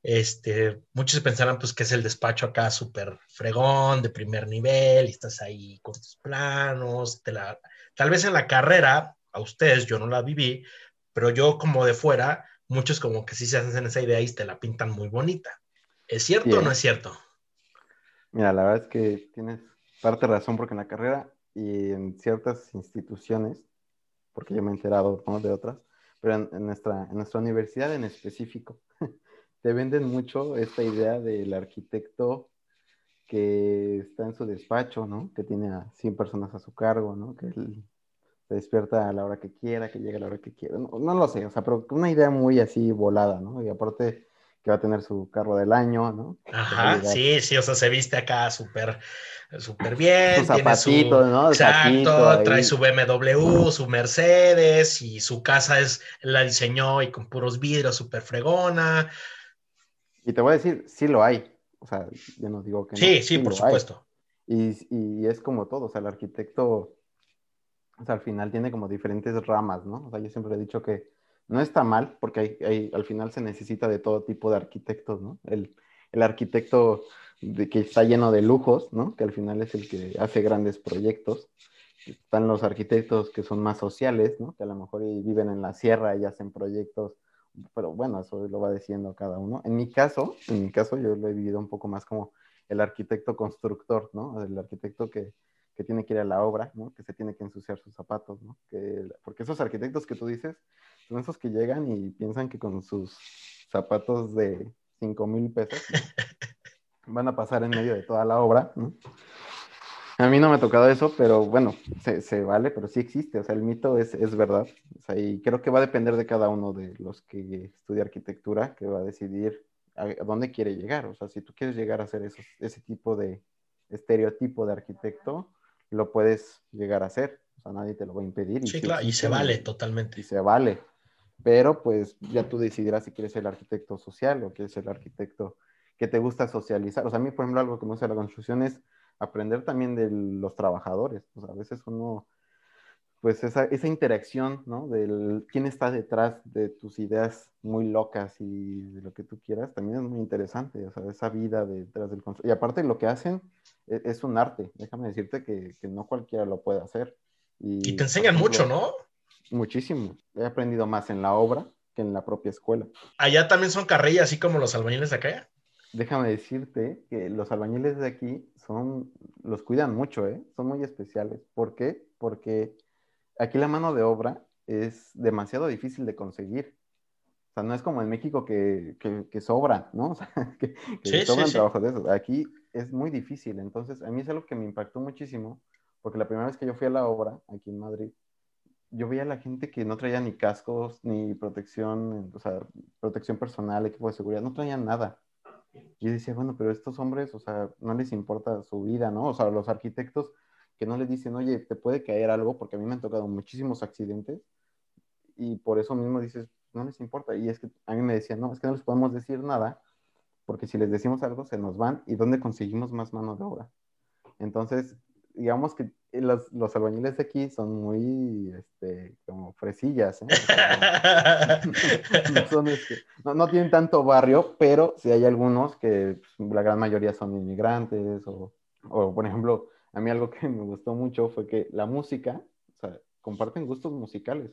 Este, muchos pensarán pues que es el despacho acá súper fregón, de primer nivel, y estás ahí con tus planos, tal vez en la carrera, a ustedes yo no la viví, pero yo como de fuera, muchos como que sí se hacen esa idea y te la pintan muy bonita. ¿Es cierto o no es cierto? Mira, la verdad es que tienes parte razón porque en la carrera y en ciertas instituciones, porque yo me he enterado de otras, pero en, nuestra, en nuestra universidad en específico, te venden mucho esta idea del arquitecto que está en su despacho, ¿no? Que tiene a 100 personas a su cargo, ¿no? Que él se despierta a la hora que quiera, que llegue a la hora que quiera. No, no lo sé, o sea, pero una idea muy así volada, ¿no? Y aparte que va a tener su carro del año, ¿no? Ajá, sí, sí, o sea, se viste acá súper súper bien. Su zapatito, ¿no? exacto, trae su BMW, su Mercedes y su casa es, la diseñó y con puros vidrios, súper fregona. Y te voy a decir, sí lo hay. O sea, yo no digo que sí, no. Sí, sí, por supuesto. Y, y, es como todo, o sea, el arquitecto, o sea, al final tiene como diferentes ramas, ¿no? O sea, yo siempre he dicho que no está mal, porque hay, al final se necesita de todo tipo de arquitectos, ¿no? El, arquitecto de, que está lleno de lujos, ¿no? Que al final es el que hace grandes proyectos. Están los arquitectos que son más sociales, ¿no? Que a lo mejor viven en la sierra y hacen proyectos, pero bueno, eso lo va diciendo cada uno. En mi caso, en mi caso yo lo he vivido un poco más como el arquitecto constructor, ¿no? El arquitecto que, que tiene que ir a la obra, ¿no? Que se tiene que ensuciar sus zapatos, ¿no? Que, porque esos arquitectos que tú dices, son esos que llegan y piensan que con sus zapatos de 5 mil pesos van a pasar en medio de toda la obra. A mí no me ha tocado eso, pero bueno, se, vale, pero sí existe. O sea, el mito es, es verdad. O sea, y creo que va a depender de cada uno de los que estudia arquitectura, que va a decidir a, dónde quiere llegar. O sea, si tú quieres llegar a ser esos, ese tipo de estereotipo de arquitecto, lo puedes llegar a hacer. O sea, nadie te lo va a impedir. Sí, claro, y se vale totalmente. Y se vale pero pues ya tú decidirás si quieres ser el arquitecto social o quieres ser el arquitecto que te gusta socializar. O sea, a mí, por ejemplo, algo que me gusta de la construcción es aprender también de los trabajadores. O sea, a veces uno, pues esa, esa interacción, ¿no? Del quién está detrás de tus ideas muy locas y de lo que tú quieras, también es muy interesante. O sea, esa vida detrás del constructor. Y aparte lo que hacen es, es, un arte. Déjame decirte que, que no cualquiera lo puede hacer. Y, y te enseñan mucho, ¿no? Muchísimo. He aprendido más en la obra que en la propia escuela. ¿Allá también son carrillas, así como los albañiles de acá? Déjame decirte que los albañiles de aquí son, los cuidan mucho, ¿eh? Son muy especiales. ¿Por qué? Porque aquí la mano de obra es demasiado difícil de conseguir. O sea, no es como en México que, que, sobra, ¿no? O sea, que, sobran trabajos de esos. Aquí es muy difícil. Entonces, a mí es algo que me impactó muchísimo, porque la primera vez que yo fui a la obra, aquí en Madrid, yo veía a la gente que no traía ni cascos, ni protección, o sea, protección personal, equipo de seguridad, no traían nada. Y yo decía, bueno, pero estos hombres, o sea, no les importa su vida, ¿no? O sea, los arquitectos que no les dicen, oye, te puede caer algo, porque a mí me han tocado muchísimos accidentes, y por eso mismo dices, no les importa. Y es que a mí me decían, no, es que no les podemos decir nada, porque si les decimos algo, se nos van, ¿y dónde conseguimos más mano de obra? Entonces, digamos que los, los, albañiles de aquí son muy, este, como fresillas, ¿eh? este, no, no, tienen tanto barrio, pero sí hay algunos que pues, la gran mayoría son inmigrantes o, o, por ejemplo, a mí algo que me gustó mucho fue que la música, o sea, comparten gustos musicales.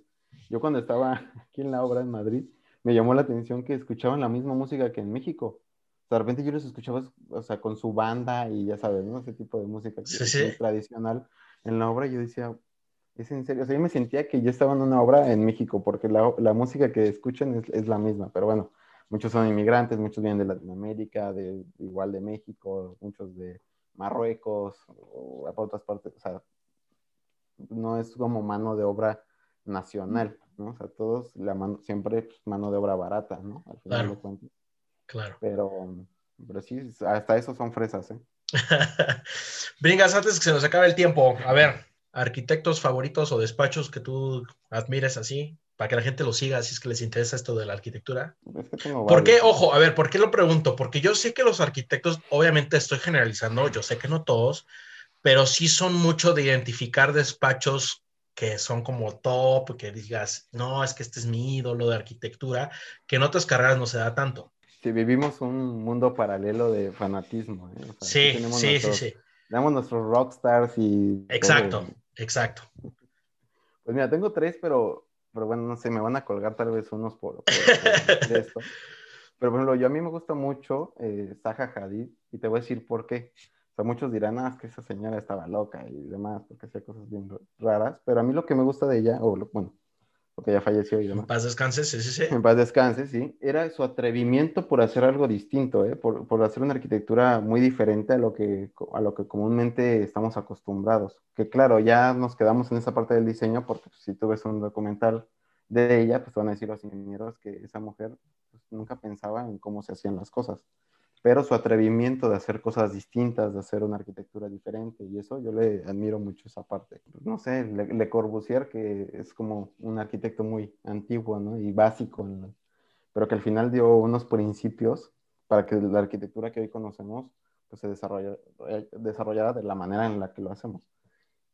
Yo cuando estaba aquí en la obra en Madrid, me llamó la atención que escuchaban la misma música que en México. O sea, de repente yo los escuchaba, o sea, con su banda y ya sabes, ¿no? Ese tipo de música tradicional en la obra. Yo decía, es en serio. O sea, yo me sentía que yo estaba en una obra en México porque la, la música que escuchan es, es, la misma. Pero bueno, muchos son inmigrantes, muchos vienen de Latinoamérica, de, igual de México, muchos de Marruecos o a otras partes. O sea, no es como mano de obra nacional, ¿no? O sea, todos la mano, siempre pues, mano de obra barata, ¿no? Al final claro. de cuentas. Claro. Pero, pero sí, hasta eso son fresas, ¿eh? Bringas, antes que se nos acabe el tiempo, a ver, arquitectos favoritos o despachos que tú admires así, para que la gente lo siga, si es que les interesa esto de la arquitectura. Es que tengo ¿Por qué? Ojo, a ver, ¿por qué lo pregunto? Porque yo sé que los arquitectos, obviamente estoy generalizando, yo sé que no todos, pero sí son mucho de identificar despachos que son como top, que digas, no, es que este es mi ídolo de arquitectura, que en otras carreras no se da tanto. Sí, vivimos un mundo paralelo de fanatismo. ¿eh? sí, sí, sí, sí. Damos nuestros rockstars y... Exacto, exacto. Pues mira, tengo tres, pero, pero bueno, no sé, me van a colgar tal vez unos por, esto. Pero ejemplo, yo a mí me gusta mucho eh, Zaha Hadid y te voy a decir por qué. O sea, muchos dirán, ah, es que esa señora estaba loca y demás, porque hacía cosas bien raras, pero a mí lo que me gusta de ella, o bueno, porque ya falleció y demás. En paz descanse, sí, sí, sí. En paz descanse, sí. Era su atrevimiento por hacer algo distinto, ¿eh? por, por, hacer una arquitectura muy diferente a lo, que, a lo que comúnmente estamos acostumbrados. Que claro, ya nos quedamos en esa parte del diseño, porque si tú ves un documental de ella, pues van a decir los ingenieros que esa mujer pues, nunca pensaba en cómo se hacían las cosas pero su atrevimiento de hacer cosas distintas, de hacer una arquitectura diferente, y eso yo le admiro mucho esa parte. No sé, Le, Corbusier, que es como un arquitecto muy antiguo ¿no? y básico, pero que al final dio unos principios para que la arquitectura que hoy conocemos pues, se desarrollara, desarrollara de la manera en la que lo hacemos.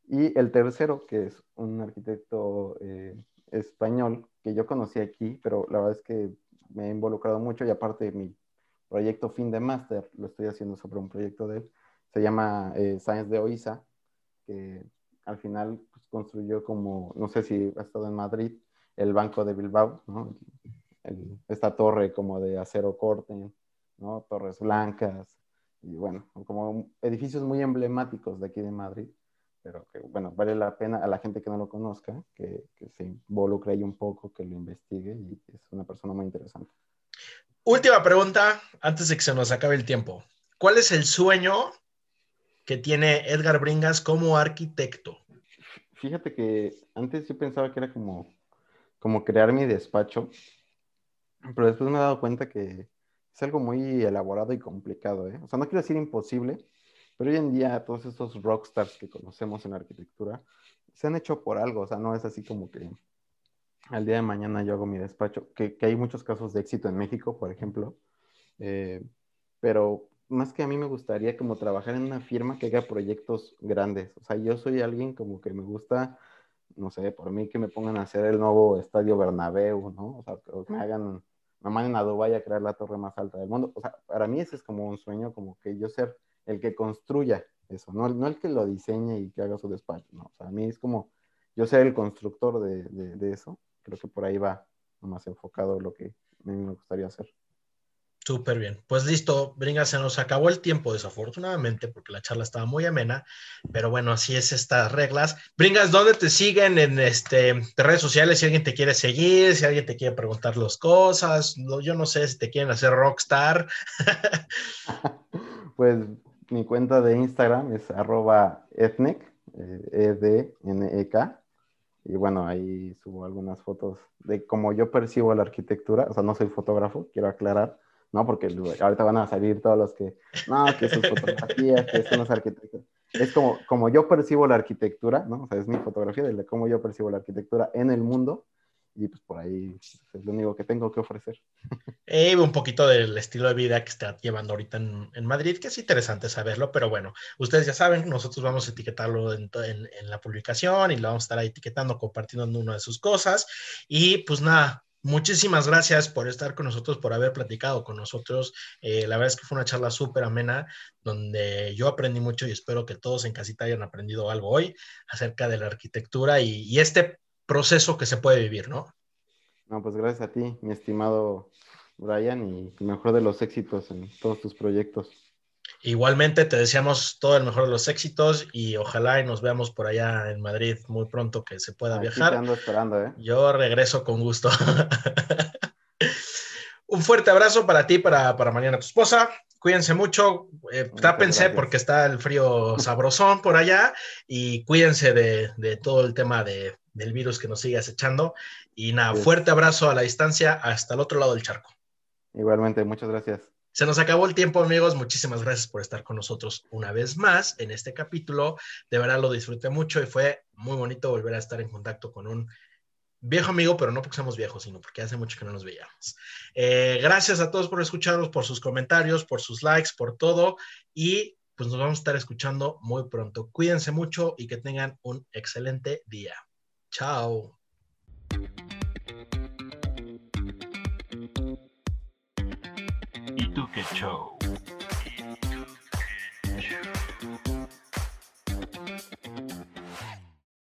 Y el tercero, que es un arquitecto eh, español que yo conocí aquí, pero la verdad es que me he involucrado mucho y aparte mi proyecto fin de máster, lo estoy haciendo sobre un proyecto de él, se llama eh, Science de Oiza, que al final pues, construyó como, no sé si ha estado en Madrid, el Banco de Bilbao, esta torre como de acero corte, ¿no? Torres blancas, y bueno, como edificios muy emblemáticos de aquí de Madrid, pero que, bueno, vale la pena a la gente que no lo conozca, que, que se involucre ahí un poco, que lo investigue, y es una persona muy interesante. Última pregunta, antes de que se nos acabe el tiempo. ¿Cuál es el sueño que tiene Edgar Bringas como arquitecto? Fíjate que antes yo pensaba que era como, como crear mi despacho, pero después me he dado cuenta que es algo muy elaborado y complicado. ¿eh? O sea, no quiero decir imposible, pero hoy en día todos estos rockstars que conocemos en arquitectura se han hecho por algo. O sea, no es así como que al día de mañana yo hago mi despacho, que, que hay muchos casos de éxito en México, por ejemplo, eh, pero más que a mí me gustaría como trabajar en una firma que haga proyectos grandes. O sea, yo soy alguien como que me gusta, no sé, por mí que me pongan a hacer el nuevo estadio Bernabéu, ¿no? O sea, que me hagan, me manden a Dubái a crear la torre más alta del mundo. O sea, para mí ese es como un sueño, como que yo ser el que construya eso, no, no el que lo diseñe y que haga su despacho, ¿no? O sea, a mí es como yo ser el constructor de, de, de eso creo que por ahí va más enfocado lo que a mí me gustaría hacer. Súper bien. Pues listo, Bringa, se nos acabó el tiempo desafortunadamente porque la charla estaba muy amena, pero bueno, así es estas reglas. Bringas, ¿dónde te siguen en este, redes sociales? Si alguien te quiere seguir, si alguien te quiere preguntar las cosas, yo no sé si te quieren hacer rockstar. pues mi cuenta de Instagram es arroba etnec, E-D-N-E-K, y bueno, ahí subo algunas fotos de cómo yo percibo la arquitectura. O sea, no soy fotógrafo, quiero aclarar, ¿no? Porque ahorita van a salir todos los que, no, que sus fotografías, que son los arquitectos. Es como, como yo percibo la arquitectura, ¿no? O sea, es mi fotografía de cómo yo percibo la arquitectura en el mundo y pues por ahí es lo único que tengo que ofrecer. Eh, un poquito del estilo de vida que está llevando ahorita en, Madrid, que es interesante saberlo, pero bueno, ustedes ya saben, nosotros vamos a etiquetarlo en, la publicación y lo vamos a estar ahí etiquetando, compartiendo en una de sus cosas. Y pues nada, muchísimas gracias por estar con nosotros, por haber platicado con nosotros. Eh, la verdad es que fue una charla súper amena, donde yo aprendí mucho y espero que todos en casita hayan aprendido algo hoy acerca de la arquitectura y, y este proceso que se puede vivir, ¿no? No, pues gracias a ti, mi estimado Brian, y mejor de los éxitos en todos tus proyectos. Igualmente te deseamos todo el mejor de los éxitos y ojalá y nos veamos por allá en Madrid muy pronto que se pueda viajar. ando esperando, ¿eh? Yo regreso con gusto. Un fuerte abrazo para ti, para, para Mariana, tu esposa. Cuídense mucho, eh, tápense porque está el frío sabrosón por allá y cuídense de, de todo el tema de, del virus que nos sigue acechando. Y nada, fuerte abrazo a la distancia hasta el otro lado del charco. Igualmente, muchas gracias. Se nos acabó el tiempo, amigos. Muchísimas gracias por estar con nosotros una vez más en este capítulo. De verdad lo disfruté mucho y fue muy bonito volver a estar en contacto con un viejo amigo, pero no porque seamos viejos, sino porque hace mucho que no nos veíamos. Eh, gracias a todos por escucharnos, por sus comentarios, por sus likes, por todo. Y pues nos vamos a estar escuchando muy pronto. Cuídense mucho y que tengan un excelente día. Chao. ¿Y tú qué show?